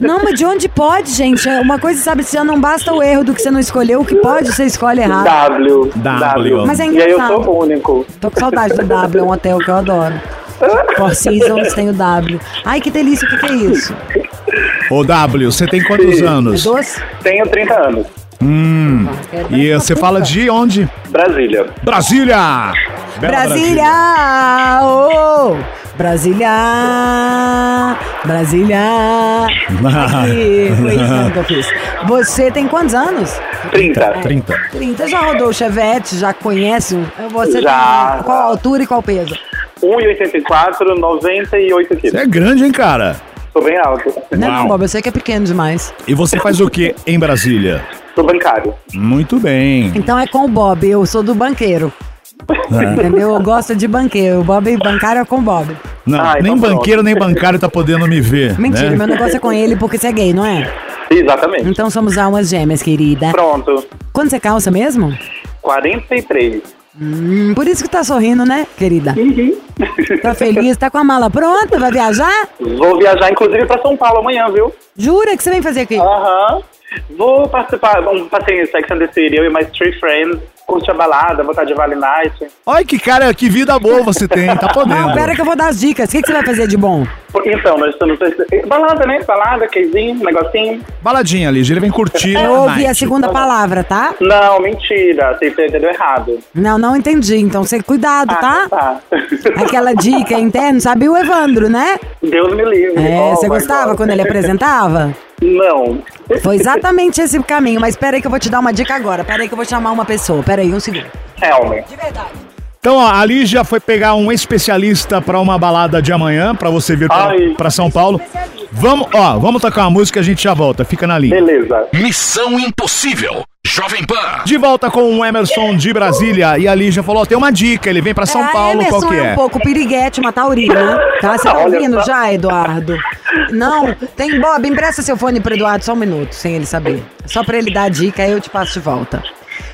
Speaker 4: Não, mas de onde pode, gente? É Uma coisa, sabe, se já não basta o erro do que você não escolheu, o que pode, você escolhe errado.
Speaker 7: W.
Speaker 5: W.
Speaker 4: Mas é
Speaker 7: E aí eu
Speaker 4: engraçado.
Speaker 7: sou único.
Speaker 4: Tô com saudade do W, é um hotel que eu adoro. Four Seasons tem o W. Ai, que delícia, o que, que é isso?
Speaker 5: Ô W, você tem quantos
Speaker 4: É
Speaker 5: anos?
Speaker 4: doce?
Speaker 7: Tenho 30 anos.
Speaker 5: Hum. E você fala de onde?
Speaker 7: Brasília.
Speaker 5: Brasília! Bela
Speaker 4: Brasília! Oh! Brasília! Brasília! Aqui, foi isso que eu fiz. Você tem quantos anos?
Speaker 7: 30.
Speaker 5: 30.
Speaker 4: 30. Já rodou o Chevette? Já conhece? Você
Speaker 7: Já.
Speaker 4: tem qual a altura e qual peso?
Speaker 7: 1,84, 98 quilos.
Speaker 5: Você é grande, hein, cara?
Speaker 7: Sou bem alto.
Speaker 4: Não,
Speaker 5: Uau.
Speaker 4: não, Bob, eu sei que é pequeno demais.
Speaker 5: E você faz o que em Brasília?
Speaker 7: Sou bancário.
Speaker 5: Muito bem.
Speaker 4: Então é com o Bob, eu sou do banqueiro. Entendeu? Eu gosto de banqueiro. O Bob bancário é com o Bob.
Speaker 5: Não,
Speaker 7: Ah, então
Speaker 5: nem
Speaker 7: pronto.
Speaker 5: banqueiro nem bancário tá podendo me ver.
Speaker 4: Mentira,
Speaker 5: né?
Speaker 4: meu negócio é com ele porque você é gay, não é?
Speaker 7: Exatamente.
Speaker 4: Então somos almas gêmeas, querida.
Speaker 7: Pronto.
Speaker 4: Quando você calça mesmo?
Speaker 7: 43.
Speaker 4: Hum, por isso que tá sorrindo, né, querida?
Speaker 7: Uhum.
Speaker 4: Tá feliz, tá com a mala pronta, vai viajar?
Speaker 7: Vou viajar, inclusive, pra São Paulo amanhã, viu?
Speaker 4: Jura que você vem fazer aqui?
Speaker 7: Aham. Vou participar, um passeio em Sex and the City, eu e mais three friends, curte a balada, vou estar de Vale Night.
Speaker 5: Olha que cara, que vida boa você tem, tá podendo.
Speaker 4: Não, pera que eu vou dar as dicas. O que, que você vai fazer de bom?
Speaker 7: Então, nós estamos... Balada, né? Balada, queijinho, negocinho.
Speaker 5: Baladinha, Lígia, ele vem curtir.
Speaker 4: Eu
Speaker 5: a
Speaker 4: ouvi a segunda palavra, tá?
Speaker 7: Não, mentira, você entendeu errado.
Speaker 4: Não, não entendi. Então, você cuidado, tá?
Speaker 7: tá.
Speaker 4: Aquela dica interna, sabe o Evandro, né?
Speaker 7: Deus me livre.
Speaker 4: É,
Speaker 7: Oh,
Speaker 4: você gostava
Speaker 7: God.
Speaker 4: quando ele apresentava?
Speaker 7: Não.
Speaker 4: Foi exatamente esse caminho, mas pera aí que eu vou te dar uma dica agora. Pera aí que eu vou chamar uma pessoa. Pera aí, um segundo.
Speaker 7: Realmente.
Speaker 4: De verdade.
Speaker 5: Então, ó, a Lígia foi pegar um especialista pra uma balada de amanhã, pra você vir pra São Paulo. Vamos, ó, vamos tocar uma música e a gente já volta. Fica na linha.
Speaker 7: Beleza.
Speaker 3: Missão Impossível. Jovem Pan.
Speaker 5: De volta com o Emerson de Brasília. E a Lígia falou: ó, tem uma dica, ele vem pra São
Speaker 4: É,
Speaker 5: Paulo,
Speaker 4: Emerson
Speaker 5: qual que
Speaker 4: é
Speaker 5: é?
Speaker 4: um pouco piriguete, uma taurina. Tá? Você tá ouvindo já, Eduardo? Não, tem Bob, empresta seu fone pro Eduardo só um minuto, sem ele saber. Só pra ele dar a dica, aí eu te passo de volta.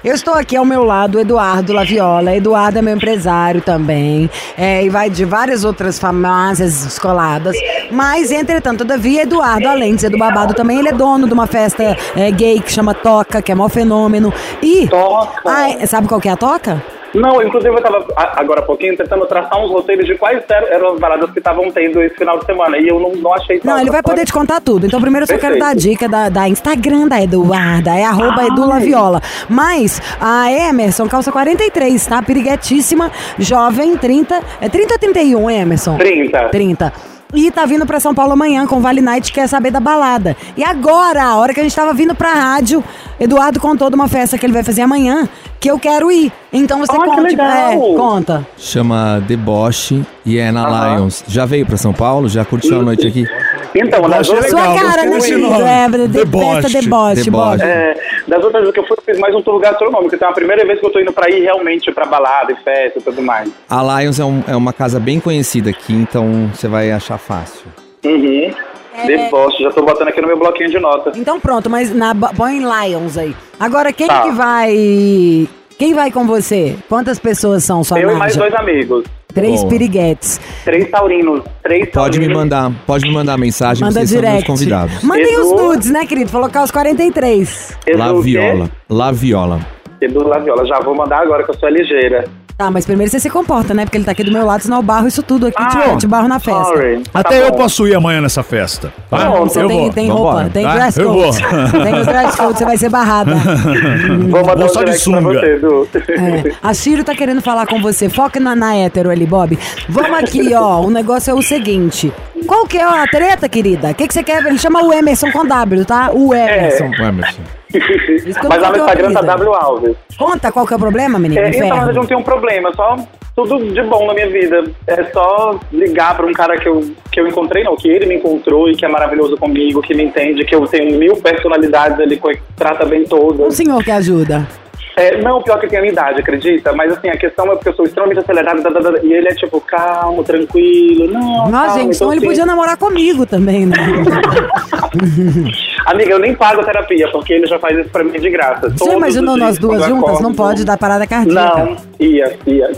Speaker 4: Eu estou aqui ao meu lado, Eduardo Laviola. Eduardo é meu empresário também. é, e vai de várias outras farmácias descoladas. Mas, entretanto, todavia, Eduardo, além de ser do babado também, ele é dono de uma festa é, gay que chama Toca, que é maior fenômeno. E.
Speaker 7: Toca.
Speaker 4: Ah, sabe qual que é a Toca?
Speaker 7: Não, inclusive eu estava agora há pouquinho tentando traçar uns roteiros de quais eram as baladas que estavam tendo esse final de semana. E eu não, não achei
Speaker 4: Não, ele vai poder te contar tudo. Então, primeiro eu só quero
Speaker 7: Perfeito.
Speaker 4: dar a dica da, da Instagram da Eduarda. É arroba EduLaviola. Mas a Emerson, calça 43, tá? Piriguetíssima, jovem, 30. É 30 ou 31, Emerson?
Speaker 7: 30.
Speaker 4: 30. E tá vindo pra São Paulo amanhã com Vale Night, quer saber da balada. E agora, a hora que a gente tava vindo pra rádio, Eduardo contou de uma festa que ele vai fazer amanhã, que eu quero ir. Então você
Speaker 7: Ah, que
Speaker 4: conte.
Speaker 7: legal.
Speaker 4: É, conta.
Speaker 8: Chama Deboche e é na. Lions. Já veio pra São Paulo? Já curtiu a noite aqui?
Speaker 7: Então, das
Speaker 5: Deboche é
Speaker 7: outras,
Speaker 4: Sua cara, né,
Speaker 5: nome.
Speaker 4: É, de,
Speaker 5: Deboche.
Speaker 4: festa deboche,
Speaker 8: Deboche.
Speaker 7: é, das outras vezes que eu fui, eu fiz mais um tour gastronômico. Então é a primeira vez que eu tô indo pra ir realmente pra balada e festa e tudo mais.
Speaker 8: A Lions é, um- é uma casa bem conhecida aqui, então você vai achar fácil.
Speaker 7: Uhum.
Speaker 4: É.
Speaker 7: Deboche, já tô botando aqui no meu bloquinho de notas.
Speaker 4: Então pronto, mas na, põe Lions aí. Agora, quem
Speaker 7: Tá.
Speaker 4: que vai... Quem vai com você? Quantas pessoas são sua
Speaker 7: Eu e mais dois amigos.
Speaker 4: Três
Speaker 8: Boa.
Speaker 4: piriguetes.
Speaker 7: Três taurinos. Três
Speaker 8: Pode me
Speaker 7: taurinos.
Speaker 8: mandar, pode me mandar mensagem,
Speaker 4: Manda
Speaker 8: vocês são meus
Speaker 4: direct.
Speaker 8: convidados.
Speaker 4: Mandem os
Speaker 7: Edu.
Speaker 4: nudes, né, querido? Que é os 43.
Speaker 7: Edu,
Speaker 8: La? Viola. La Viola.
Speaker 7: Edu Laviola. Já vou mandar agora que eu sou ligeira.
Speaker 4: Tá, mas primeiro você se comporta, né? Porque ele tá aqui do meu lado, senão eu barro isso tudo aqui.
Speaker 7: Ah,
Speaker 4: te, te barro na festa.
Speaker 7: Sorry.
Speaker 5: Até
Speaker 7: Tá
Speaker 5: eu
Speaker 7: bom.
Speaker 5: posso ir amanhã nessa festa. Tá?
Speaker 7: Não,
Speaker 4: Você
Speaker 5: eu
Speaker 4: tem,
Speaker 5: vou.
Speaker 4: tem
Speaker 8: Vambora,
Speaker 4: roupa, tem
Speaker 5: tá?
Speaker 4: dress
Speaker 5: Eu
Speaker 4: code.
Speaker 5: vou.
Speaker 4: Tem o dress code, você vai ser barrada.
Speaker 7: Vou mandar
Speaker 5: Vou
Speaker 7: um
Speaker 5: só de sunga.
Speaker 7: você.
Speaker 4: É, a Ciro tá querendo falar com você. Foca na, na hétero ali, Bob. Vamos aqui, ó. O negócio é o seguinte. Qual que é a treta, querida? O que, que você quer? Ele chama o Emerson com W, tá? O Emerson.
Speaker 8: O Emerson.
Speaker 4: Eu
Speaker 7: Mas lá no Instagram tá. W Alves.
Speaker 4: Conta qual que é o problema, menino.
Speaker 7: É, então, verdade, eu não tenho um problema, só tudo de bom na minha vida. É só ligar pra um cara que eu, que eu encontrei, não, que ele me encontrou e que é maravilhoso comigo, que me entende, que eu tenho mil personalidades ali, que trata bem
Speaker 4: Um
Speaker 7: todas.
Speaker 4: senhor que ajuda.
Speaker 7: É, não, pior que tem a minha idade, acredita? Mas assim, a questão é porque eu sou extremamente acelerado da, da, da, e ele é tipo calmo, tranquilo. Não,
Speaker 4: Nossa,
Speaker 7: calma,
Speaker 4: gente, então ele
Speaker 7: assim,
Speaker 4: podia namorar comigo também, né?
Speaker 7: Amiga, eu nem pago terapia, porque ele já faz isso pra mim de graça.
Speaker 4: Você
Speaker 7: Todos
Speaker 4: imaginou nós
Speaker 7: dias,
Speaker 4: duas juntas?
Speaker 7: acordo,
Speaker 4: Não pode dar parada cardíaca.
Speaker 7: Não, ia, ia.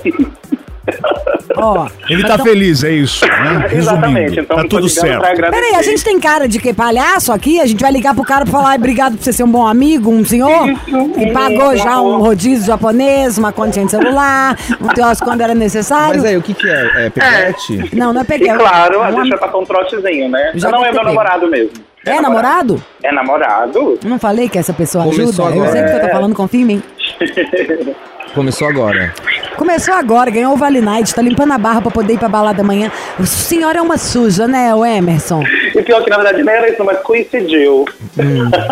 Speaker 4: Ó,
Speaker 5: Ele tá
Speaker 4: então-
Speaker 5: feliz, é isso. Né?
Speaker 7: Exatamente, então
Speaker 5: tá tudo certo.
Speaker 4: Peraí, a gente tem cara de que palhaço aqui? A gente vai ligar pro cara pra falar "Ai, obrigado por você ser um bom amigo, um senhor? E pagou já um rodízio japonês, uma continha de celular, um teórico quando era necessário.
Speaker 8: Mas aí, o que que é? É pepete?
Speaker 4: Não, não é
Speaker 7: E
Speaker 4: peguei.
Speaker 7: claro, a
Speaker 4: um
Speaker 7: gente
Speaker 4: am-
Speaker 7: vai passar um trotezinho, né?
Speaker 4: Já
Speaker 7: não é meu namorado mesmo.
Speaker 4: É namorado?
Speaker 7: É namorado?
Speaker 4: Não falei que essa pessoa ajuda? Eu sei que eu tô falando, confia em mim.
Speaker 8: Começou agora.
Speaker 4: Começou agora, ganhou o Vale Night, tá limpando a barra pra poder ir pra balada amanhã. O senhor é uma suja, né, o Emerson?
Speaker 7: E pior que na verdade não era isso, mas coincidiu.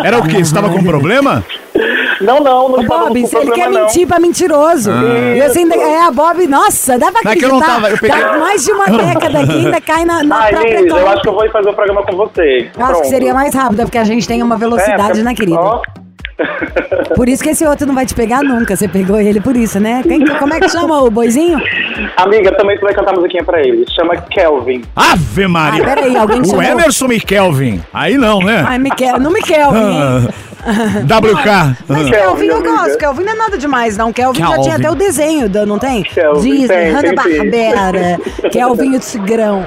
Speaker 5: Era o quê? Você tava com problema?
Speaker 7: Não, não, não estava
Speaker 4: Bob,
Speaker 7: com
Speaker 4: se ele
Speaker 7: problema
Speaker 4: quer
Speaker 7: não.
Speaker 4: mentir pra mentiroso. E você ainda, é a Bob, nossa, dá pra
Speaker 5: Não é que
Speaker 4: acreditar.
Speaker 5: eu não tava, eu peguei-
Speaker 4: Tá mais de uma década aqui, ainda cai na, na
Speaker 7: Ai,
Speaker 4: própria
Speaker 7: Liz, eu acho que eu vou ir fazer o programa com você.
Speaker 4: Eu acho que seria mais rápido, porque a gente tem uma velocidade,
Speaker 7: É,
Speaker 4: né, querida?
Speaker 7: ó.
Speaker 4: Por isso que esse outro não vai te pegar nunca. Você pegou ele por isso, né? Quem, como é que chama o boizinho?
Speaker 7: Amiga, também tu vai cantar musiquinha pra ele. Chama Kelvin.
Speaker 5: Ave Maria!
Speaker 4: Ah, peraí, alguém
Speaker 5: o
Speaker 4: chamou-
Speaker 5: Emerson e Kelvin. Aí não, né?
Speaker 4: Ai, Miquel, não Miquel, hein?
Speaker 5: WK.
Speaker 4: Mas
Speaker 7: Kelvin,
Speaker 4: Kelvin eu gosto. Kelvin não é nada demais, não. Kelvin, já
Speaker 5: Kelvin.
Speaker 4: tinha até o desenho, não tem?
Speaker 7: Kelvin,
Speaker 4: Disney,
Speaker 7: tem, tem, tem.
Speaker 4: Hanna-Barbera, Kelvin o Tigrão.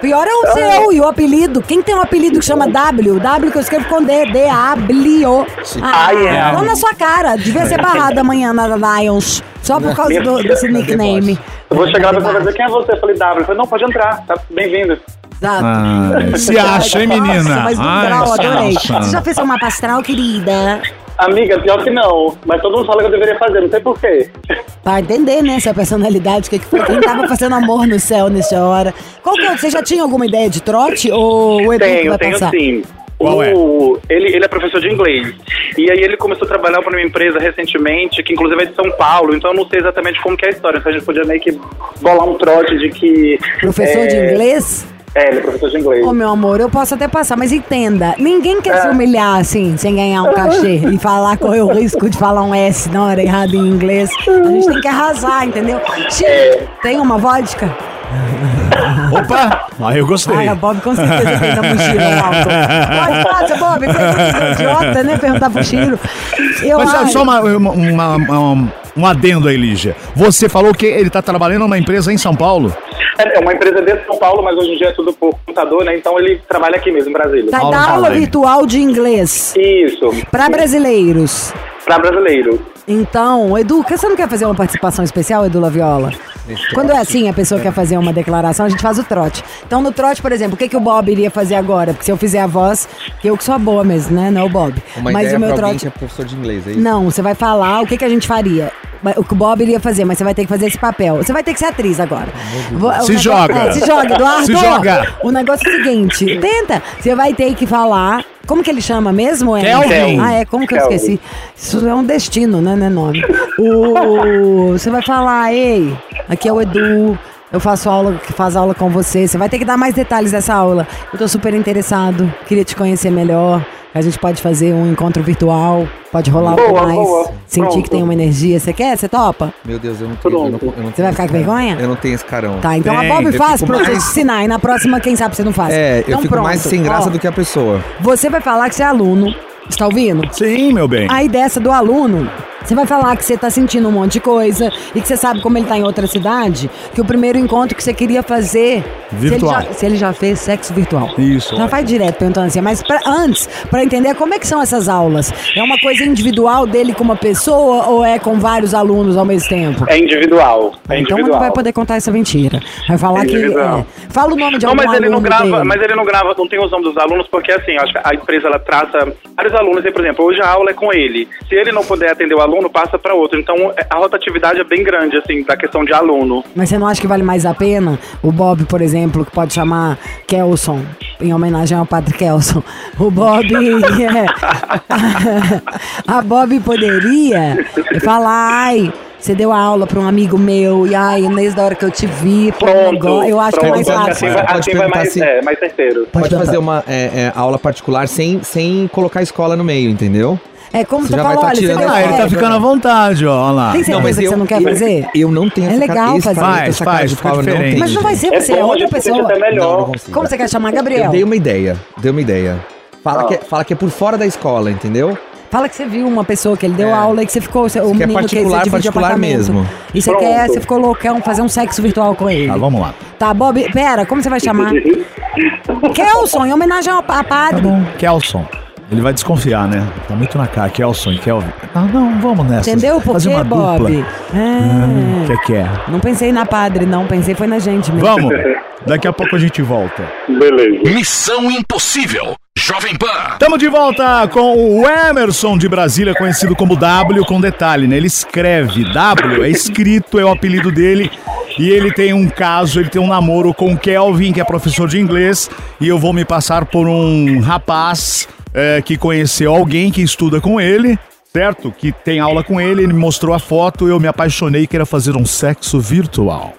Speaker 4: Pior é o seu e o apelido. Quem tem um apelido que chama W? W que eu escrevo com D. D-A-B-L-I-O. Ah,
Speaker 7: I am.
Speaker 4: Vão na sua cara. Devia ser barrado amanhã na Lions. Só por causa do, desse nickname.
Speaker 7: Eu vou chegar lá pra dizer quem é você. Eu falei, W. Eu falei, não, pode entrar. Tá bem-vindo.
Speaker 4: Exato.
Speaker 5: Ah, se acha, hein, menina?
Speaker 4: Nossa, mas do
Speaker 5: Ai,
Speaker 4: grau, adorei. Você já fez uma astral, querida?
Speaker 7: Amiga, pior que não. Mas todo mundo fala que eu deveria fazer, não sei porquê.
Speaker 4: Pra entender, né, sua personalidade, o que, que foi. Quem tava fazendo amor no céu nessa hora. Qual que é? Você já tinha alguma ideia de trote ou o Edu que
Speaker 7: Tenho,
Speaker 4: vai
Speaker 7: tenho
Speaker 4: passar?
Speaker 7: sim.
Speaker 5: Qual é?
Speaker 7: O- ele, ele é professor de inglês. E aí ele começou a trabalhar para uma empresa recentemente, que inclusive é de São Paulo, então eu não sei exatamente como que é a história. Então a gente podia meio que bolar um trote de que.
Speaker 4: Professor
Speaker 7: é,
Speaker 4: de inglês?
Speaker 7: É, ele é professor de inglês.
Speaker 4: Ô, meu amor, eu posso até passar, mas entenda, ninguém quer
Speaker 7: É.
Speaker 4: se humilhar assim, sem ganhar um cachê e falar correr o risco de falar um S na hora errada em inglês. A gente tem que arrasar, entendeu? Tio, tem uma vodka?
Speaker 5: Opa! Aí eu gostei.
Speaker 4: Ai, a Bob com certeza tem na mochila álcool. Pode faça, Bob, foi idiota, né? Perguntar pro Chiro. Eu
Speaker 5: Mas é,
Speaker 4: acho-
Speaker 5: só uma, uma- uma- uma- um adendo aí, Lígia. Você falou que ele tá trabalhando numa empresa em São Paulo?
Speaker 7: É uma empresa de São Paulo, mas hoje em dia é tudo por computador, né? Então ele trabalha aqui mesmo, em Brasília.
Speaker 4: Tá,
Speaker 5: Aula
Speaker 4: dá aula virtual de inglês
Speaker 7: Isso.
Speaker 4: pra brasileiros.
Speaker 7: Pra brasileiro.
Speaker 4: Então, Edu, você não quer fazer uma participação especial, Edu Laviola? Quando é assim, a pessoa quer fazer uma declaração, a gente faz o trote. Então, no trote, por exemplo, o que, que o Bob iria fazer agora? Porque se eu fizer a voz, que eu que sou a boa mesmo, né? Não é o Bob.
Speaker 8: Uma
Speaker 4: Mas
Speaker 8: ideia
Speaker 4: o meu trote.
Speaker 8: que é professor de inglês, é isso?
Speaker 4: Não, você vai falar o que, que a gente faria. O que o Bob iria fazer, mas você vai ter que fazer esse papel. Você vai ter que ser atriz agora. Vou-
Speaker 5: Se
Speaker 4: negócio-
Speaker 5: joga.
Speaker 4: É, se joga, Eduardo.
Speaker 5: Se joga.
Speaker 4: O negócio é o seguinte: tenta. Você vai ter que falar. Como que ele chama mesmo? É?
Speaker 5: Kelvin.
Speaker 4: Ah, é, como que eu
Speaker 7: Kelvin.
Speaker 4: esqueci? Isso é um destino, né? Não é nome. O, você vai falar, ei, aqui é o Edu. Eu faço aula, que faz aula com você. Você vai ter que dar mais detalhes dessa aula. Eu tô super interessado, queria te conhecer melhor. A gente pode fazer um encontro virtual, pode rolar algo
Speaker 7: Boa,
Speaker 4: mais.
Speaker 7: boa.
Speaker 4: Sentir
Speaker 7: Pronto.
Speaker 4: que tem uma energia. Você quer? Você topa?
Speaker 8: Meu Deus, eu não tenho. Eu não, eu não
Speaker 4: Você vai ficar com vergonha?
Speaker 8: Eu não tenho esse carão.
Speaker 4: Tá, então
Speaker 5: Tem,
Speaker 4: a Bob
Speaker 5: eu
Speaker 4: faz
Speaker 8: fico
Speaker 4: pra você
Speaker 8: mais-
Speaker 4: ensinar. E na próxima, quem sabe você não faz.
Speaker 8: É, eu
Speaker 4: então,
Speaker 8: fico mais
Speaker 4: pronto.
Speaker 8: sem graça
Speaker 4: Ó,
Speaker 8: do que a pessoa.
Speaker 4: Você vai falar que você é aluno. Está ouvindo?
Speaker 5: Sim, meu bem.
Speaker 4: Aí dessa do aluno, você vai falar que você tá sentindo um monte de coisa e que você sabe como ele tá em outra cidade, que o primeiro encontro que você queria fazer.
Speaker 5: Virtual.
Speaker 4: Se ele já, se ele já fez sexo virtual.
Speaker 5: Isso,
Speaker 4: Já faz direto perguntando assim, mas pra- antes, pra entender como é que são essas aulas. É uma coisa individual dele com uma pessoa ou é com vários alunos ao mesmo tempo?
Speaker 7: É individual. É
Speaker 4: então
Speaker 7: individual.
Speaker 4: não vai poder contar essa mentira. Vai falar
Speaker 7: É
Speaker 4: que. é. Fala o nome de
Speaker 7: Não,
Speaker 4: algum
Speaker 7: mas ele não grava,
Speaker 4: dele.
Speaker 7: mas ele não grava, não tem os nomes dos alunos, porque assim, eu acho que a empresa ela traça vários alunos, e, por exemplo, hoje a aula é com ele. Se ele não puder atender o aluno, passa para outro. Então é- a rotatividade é bem grande, assim, da questão de aluno.
Speaker 4: Mas você não acha que vale mais a pena? O Bob, por exemplo, que pode chamar Kelson, em homenagem ao Padre Kelson. O Bob. é, a Bob poderia falar, ai. Você deu a aula pra um amigo meu e ai, desde a hora que eu te vi,
Speaker 7: Pronto.
Speaker 4: Eu acho que é mais
Speaker 7: pronto,
Speaker 4: fácil.
Speaker 7: Assim vai,
Speaker 8: Pode
Speaker 7: assim vai mais,
Speaker 8: se-
Speaker 7: é, mais certeiro.
Speaker 8: Pode
Speaker 4: perguntar.
Speaker 8: fazer uma é, é, aula particular sem, sem colocar a escola no meio, entendeu?
Speaker 4: É como
Speaker 8: Você
Speaker 4: você falou,
Speaker 8: tá
Speaker 4: olha, você
Speaker 8: tirando-
Speaker 5: Ah, ele tá ficando à vontade, ó. Olha lá.
Speaker 4: Tem certeza que você não quer fazer?
Speaker 8: Eu não tenho
Speaker 4: É
Speaker 8: essa
Speaker 4: legal fazer.
Speaker 5: Faz,
Speaker 8: essa cara
Speaker 5: faz,
Speaker 8: de
Speaker 5: fica
Speaker 8: pau, eu não
Speaker 5: diferente.
Speaker 8: tenho.
Speaker 4: Mas não vai ser
Speaker 7: É
Speaker 4: você, é outra pessoa.
Speaker 7: até melhor.
Speaker 8: Não, não.
Speaker 4: Como você quer chamar
Speaker 8: Eu
Speaker 4: Gabriel?
Speaker 8: dei uma ideia, dei uma ideia. Fala,
Speaker 7: Ah.
Speaker 8: que, é- fala que é por fora da escola, entendeu?
Speaker 4: Fala que você viu uma pessoa que ele deu
Speaker 8: É.
Speaker 4: aula e que você ficou. O menino que
Speaker 8: particular,
Speaker 4: você divide
Speaker 8: particular mesmo.
Speaker 4: E você
Speaker 7: Pronto.
Speaker 4: quer, você ficou loucão, fazer um sexo virtual com ele.
Speaker 5: Tá, vamos lá.
Speaker 4: Tá, Bob, pera, como você vai chamar? Kelson, em homenagem ao a
Speaker 5: Tá
Speaker 4: padre.
Speaker 5: bom. Kelson. Ele vai desconfiar, né? Tá muito na cara. Kelson e Kelvin. Ah, não, vamos nessa.
Speaker 4: Entendeu por
Speaker 5: Fazer
Speaker 4: quê,
Speaker 5: uma
Speaker 4: Bob?
Speaker 5: dupla.
Speaker 4: É.
Speaker 5: O que que é?
Speaker 4: Não pensei na padre, não. Pensei foi na gente mesmo.
Speaker 5: Vamos. Daqui a pouco a gente volta.
Speaker 7: Beleza.
Speaker 3: Missão Impossível. Jovem Pan.
Speaker 5: Estamos de volta com o Emerson de Brasília, conhecido como W, com detalhe, né? Ele escreve W, é escrito, é o apelido dele. E ele tem um caso, ele tem um namoro com o Kelvin, que é professor de inglês. E eu vou me passar por um rapaz é, que conheceu alguém que estuda com ele, certo? Que tem aula com ele, ele me mostrou a foto, eu me apaixonei e queria fazer um sexo virtual.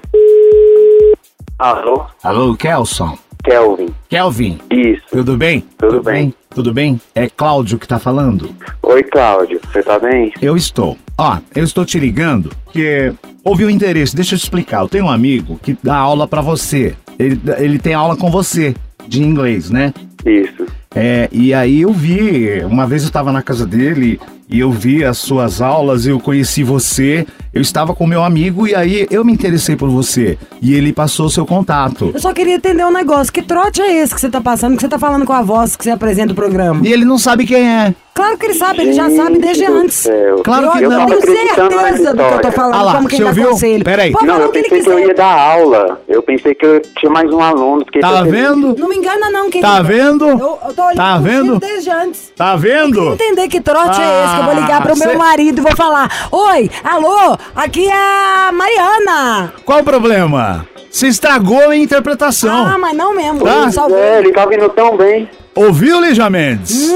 Speaker 7: Alô?
Speaker 5: Alô, Kelson?
Speaker 7: Kelvin.
Speaker 5: Kelvin,
Speaker 7: Isso.
Speaker 5: tudo bem?
Speaker 7: Tudo bem.
Speaker 5: Tudo bem? É Cláudio que tá falando?
Speaker 7: Oi, Cláudio. Você tá bem?
Speaker 5: Eu estou. Ó, eu estou te ligando porque houve um interesse. Deixa eu te explicar. Eu tenho um amigo que dá aula pra você. Ele, ele tem aula com você de inglês, né?
Speaker 7: Isso.
Speaker 5: É, e aí eu vi, uma vez eu estava na casa dele e eu vi as suas aulas, eu conheci você, eu estava com meu amigo e aí eu me interessei por você. E ele passou o seu contato.
Speaker 4: Eu só queria entender um negócio. Que trote é esse que você tá passando, que você tá falando com a voz que você apresenta o programa?
Speaker 5: E ele não sabe quem é.
Speaker 4: Claro que ele sabe, ele já sabe desde antes.
Speaker 9: céu.
Speaker 5: Claro que
Speaker 4: eu,
Speaker 5: não.
Speaker 4: Eu tenho certeza do que eu tô falando,
Speaker 5: Ah lá,
Speaker 4: como quem
Speaker 5: você
Speaker 4: dá
Speaker 5: ouviu?
Speaker 4: conselho.
Speaker 5: Peraí.
Speaker 4: Pode
Speaker 9: Não,
Speaker 4: falar
Speaker 9: eu
Speaker 4: o que ele
Speaker 9: pensei que eu ia dar aula. Eu pensei que eu tinha mais um aluno.
Speaker 5: Tá vendo?
Speaker 4: Não me engana não, querido.
Speaker 5: Tá vendo?
Speaker 4: Eu, eu tô olhando
Speaker 5: Tá vendo?
Speaker 4: desde antes.
Speaker 5: Tá vendo?
Speaker 4: Entender que trote é esse que eu vou ligar pro
Speaker 5: Ah,
Speaker 4: meu
Speaker 5: cê-
Speaker 4: marido e vou falar: Oi, alô, aqui é a Mariana.
Speaker 5: Qual o problema? Você estragou a interpretação.
Speaker 4: Ah, mas não mesmo.
Speaker 5: Tá.
Speaker 9: É, ele tá vindo tão bem.
Speaker 5: Ouviu, Lígia Mendes?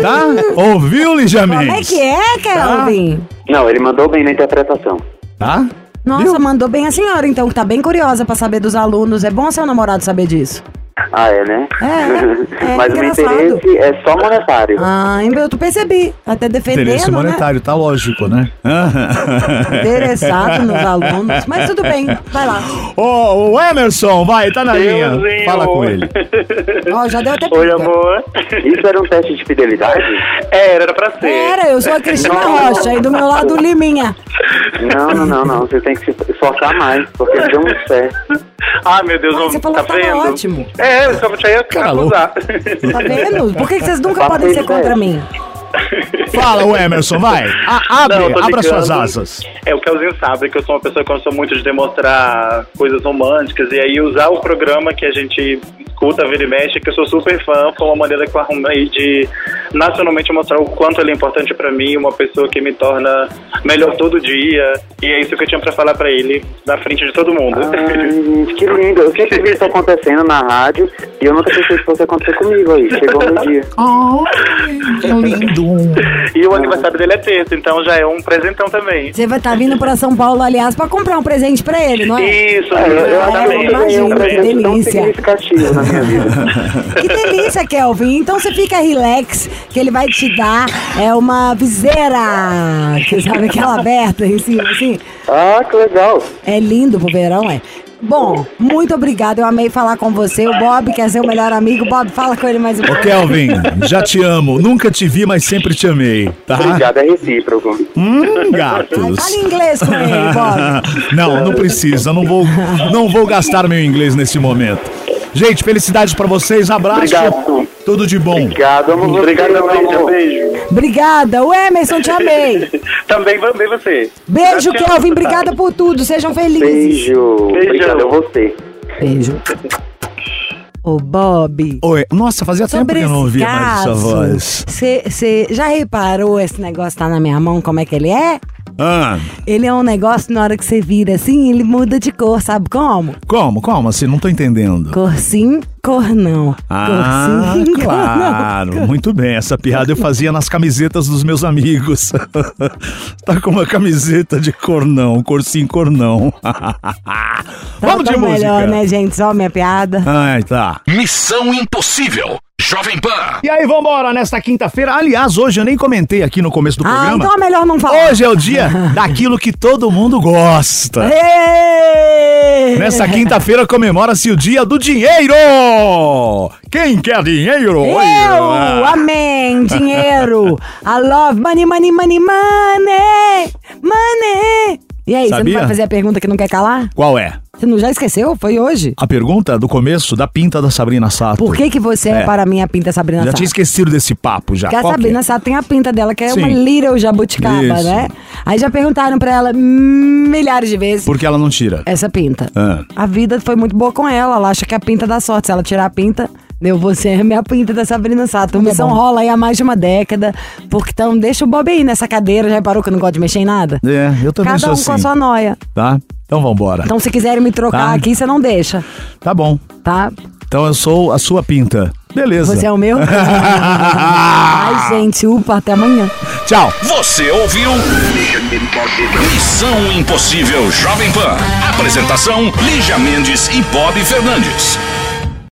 Speaker 5: Tá? Ouviu, Lígia
Speaker 4: Hum. Como é
Speaker 5: Mendes?
Speaker 4: que é, Kelvin?
Speaker 9: Não, ele mandou bem na interpretação.
Speaker 5: Tá?
Speaker 4: Nossa,
Speaker 5: Viu?
Speaker 4: mandou bem a senhora, então, que tá bem curiosa pra saber dos alunos. É bom seu namorado saber disso.
Speaker 9: Ah, é, né?
Speaker 4: É, é
Speaker 9: Mas o
Speaker 4: engraçado.
Speaker 9: interesse é só monetário.
Speaker 4: Ah, eu tu percebi. Até defendendo,
Speaker 5: Interesse
Speaker 4: né?
Speaker 5: monetário, tá lógico, né?
Speaker 4: Interessado nos alunos. Mas tudo bem, vai lá.
Speaker 5: Ô, o Emerson, vai, tá na linha. Fala com ele.
Speaker 4: Ó, já deu até
Speaker 7: Oi, amor.
Speaker 9: Isso era um teste de fidelidade?
Speaker 7: É, era pra ser.
Speaker 4: Era, eu sou a Cristina
Speaker 9: Não.
Speaker 4: Rocha e do meu lado o Liminha.
Speaker 9: Não, não, não, não. Você tem que se esforçar mais, porque deu muito certo.
Speaker 7: Ah, meu Deus,
Speaker 4: Ah,
Speaker 7: não
Speaker 4: você falou
Speaker 7: tá
Speaker 4: que tava
Speaker 7: vendo?
Speaker 4: ótimo.
Speaker 7: É, só pra te
Speaker 5: louco.
Speaker 7: acusar.
Speaker 4: Tá vendo? Por que, que vocês nunca podem ser contra mim?
Speaker 5: Fala, o Emerson, vai. A- abre,
Speaker 7: Não,
Speaker 5: abra suas asas.
Speaker 7: É, o Kelzinho sabe que eu sou uma pessoa que gosta muito de demonstrar coisas românticas e aí usar o programa que a gente escuta, vira e mexe, que eu sou super fã, foi uma maneira que eu arrumei de nacionalmente mostrar o quanto ele é importante pra mim, uma pessoa que me torna melhor todo dia. E é isso que eu tinha pra falar pra ele, na frente de todo mundo.
Speaker 9: Ai, gente, que lindo. Eu sempre vi isso acontecendo na rádio e eu nunca pensei que fosse acontecer comigo aí. Chegou o meu dia.
Speaker 5: Que lindo.
Speaker 7: E o aniversário dele é terça, então já é um presentão também.
Speaker 4: Você vai estar vindo pra São Paulo, aliás, pra comprar um presente pra ele, não é?
Speaker 7: Isso,
Speaker 9: É, eu,
Speaker 4: imagina, que delícia.
Speaker 9: significativo na minha vida.
Speaker 4: Que delícia, Kelvin. Então você fica relax, que ele vai te dar é uma viseira. Você sabe aquela aberta em cima, assim?
Speaker 9: Ah, que legal.
Speaker 4: É lindo pro verão, é. Bom, muito obrigada. Eu amei falar com você. O Bob quer ser o melhor amigo. Bob, fala com ele mais um
Speaker 5: Ô,
Speaker 4: pouco.
Speaker 5: Kelvin, já te amo. Nunca te vi, mas sempre te amei, tá?
Speaker 9: Obrigado, é recíproco.
Speaker 5: Hum,
Speaker 4: Ai,
Speaker 5: gatos.
Speaker 4: fala inglês com ele, Bob.
Speaker 5: Não, não precisa. Não vou, não vou gastar meu inglês nesse momento. Gente, felicidades pra vocês. Abraço.
Speaker 9: Obrigado.
Speaker 5: Tudo de bom.
Speaker 9: Obrigado, amo você,
Speaker 7: Obrigado,
Speaker 9: meu amor.
Speaker 7: beijo.
Speaker 4: Obrigada. O Emerson, te amei.
Speaker 7: Também amei você.
Speaker 4: Beijo. Kelvin. Obrigada por tudo. Sejam felizes.
Speaker 9: Beijo.
Speaker 7: Beijo.
Speaker 9: Obrigado a você.
Speaker 4: Beijo. Ô, Bob.
Speaker 5: Oi, nossa, fazia tempo que eu não ouvia mais essa
Speaker 4: caso,
Speaker 5: voz.
Speaker 4: você já reparou esse negócio tá na minha mão, como é que ele é?
Speaker 5: Ah,
Speaker 4: Ele é um negócio, na hora que você vira assim, ele muda de cor, sabe como?
Speaker 5: como? Como assim? Não tô entendendo.
Speaker 4: Cor sim, cor não.
Speaker 5: Ah,
Speaker 4: cor sim, cor
Speaker 5: claro. Muito bem. Essa piada eu fazia nas camisetas dos meus amigos. tá com uma camiseta de cor não, cor sim, cor não.
Speaker 4: Tá
Speaker 5: Vamos de música.
Speaker 4: melhor, né, gente? Só minha piada.
Speaker 5: Ai, tá.
Speaker 3: Missão Impossível. Jovem Pan.
Speaker 5: E aí, vambora, nesta quinta-feira. Aliás, hoje eu nem comentei aqui no começo do
Speaker 4: Ah,
Speaker 5: programa.
Speaker 4: então é melhor não falar.
Speaker 5: Hoje é o dia daquilo que todo mundo gosta. Nesta quinta-feira comemora-se o dia do dinheiro! Quem quer dinheiro?
Speaker 4: Eu! Amém! Dinheiro! I love money, money, money, money! Money! E aí, você não
Speaker 5: Sabia?
Speaker 4: vai fazer a pergunta que não quer calar?
Speaker 5: Qual é?
Speaker 4: Você não já esqueceu? Foi hoje?
Speaker 5: A pergunta do começo da pinta da Sabrina Sato.
Speaker 4: Por que que você é,
Speaker 5: É.
Speaker 4: para mim a pinta Sabrina
Speaker 5: Já
Speaker 4: Sato?
Speaker 5: tinha esquecido desse papo já.
Speaker 4: Porque a
Speaker 5: Qual
Speaker 4: Sabrina
Speaker 5: é?
Speaker 4: Sato tem a pinta dela, que é
Speaker 5: Sim.
Speaker 4: uma little jabuticaba,
Speaker 5: Isso.
Speaker 4: né? Aí já perguntaram pra ela milhares de vezes
Speaker 5: Por que ela não tira?
Speaker 4: essa pinta.
Speaker 5: Ah.
Speaker 4: A vida foi muito boa com ela. Ela acha que é a pinta dá sorte. Se ela tirar a pinta, deu você é minha pinta da Sabrina Sato. A missão rola aí há mais de uma década. Porque então deixa o Bob aí nessa cadeira. Já reparou que eu não gosto de mexer em nada?
Speaker 5: É, eu também
Speaker 4: Cada
Speaker 5: sou
Speaker 4: um
Speaker 5: assim.
Speaker 4: com a sua noia.
Speaker 5: Tá? Então vambora.
Speaker 4: Então se quiserem me trocar
Speaker 5: Tá.
Speaker 4: aqui, você não deixa,
Speaker 5: Tá bom.
Speaker 4: tá?
Speaker 5: Então eu sou a sua pinta. Beleza.
Speaker 4: Você é o meu? Ai, gente, upa, até amanhã.
Speaker 5: Tchau.
Speaker 3: Você ouviu? Missão Impossível Jovem Pan. Apresentação: Lígia Mendes e Bob Fernandes.